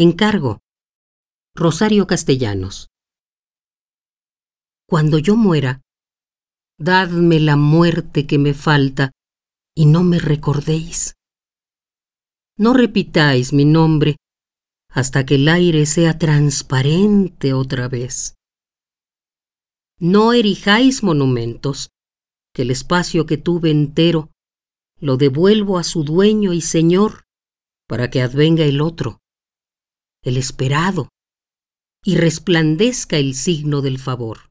Encargo. Rosario Castellanos. Cuando yo muera, dadme la muerte que me falta y no me recordéis. No repitáis mi nombre hasta que el aire sea transparente otra vez. No erijáis monumentos, que el espacio que tuve entero lo devuelvo a su dueño y señor para que advenga el otro, el esperado, y resplandezca el signo del favor.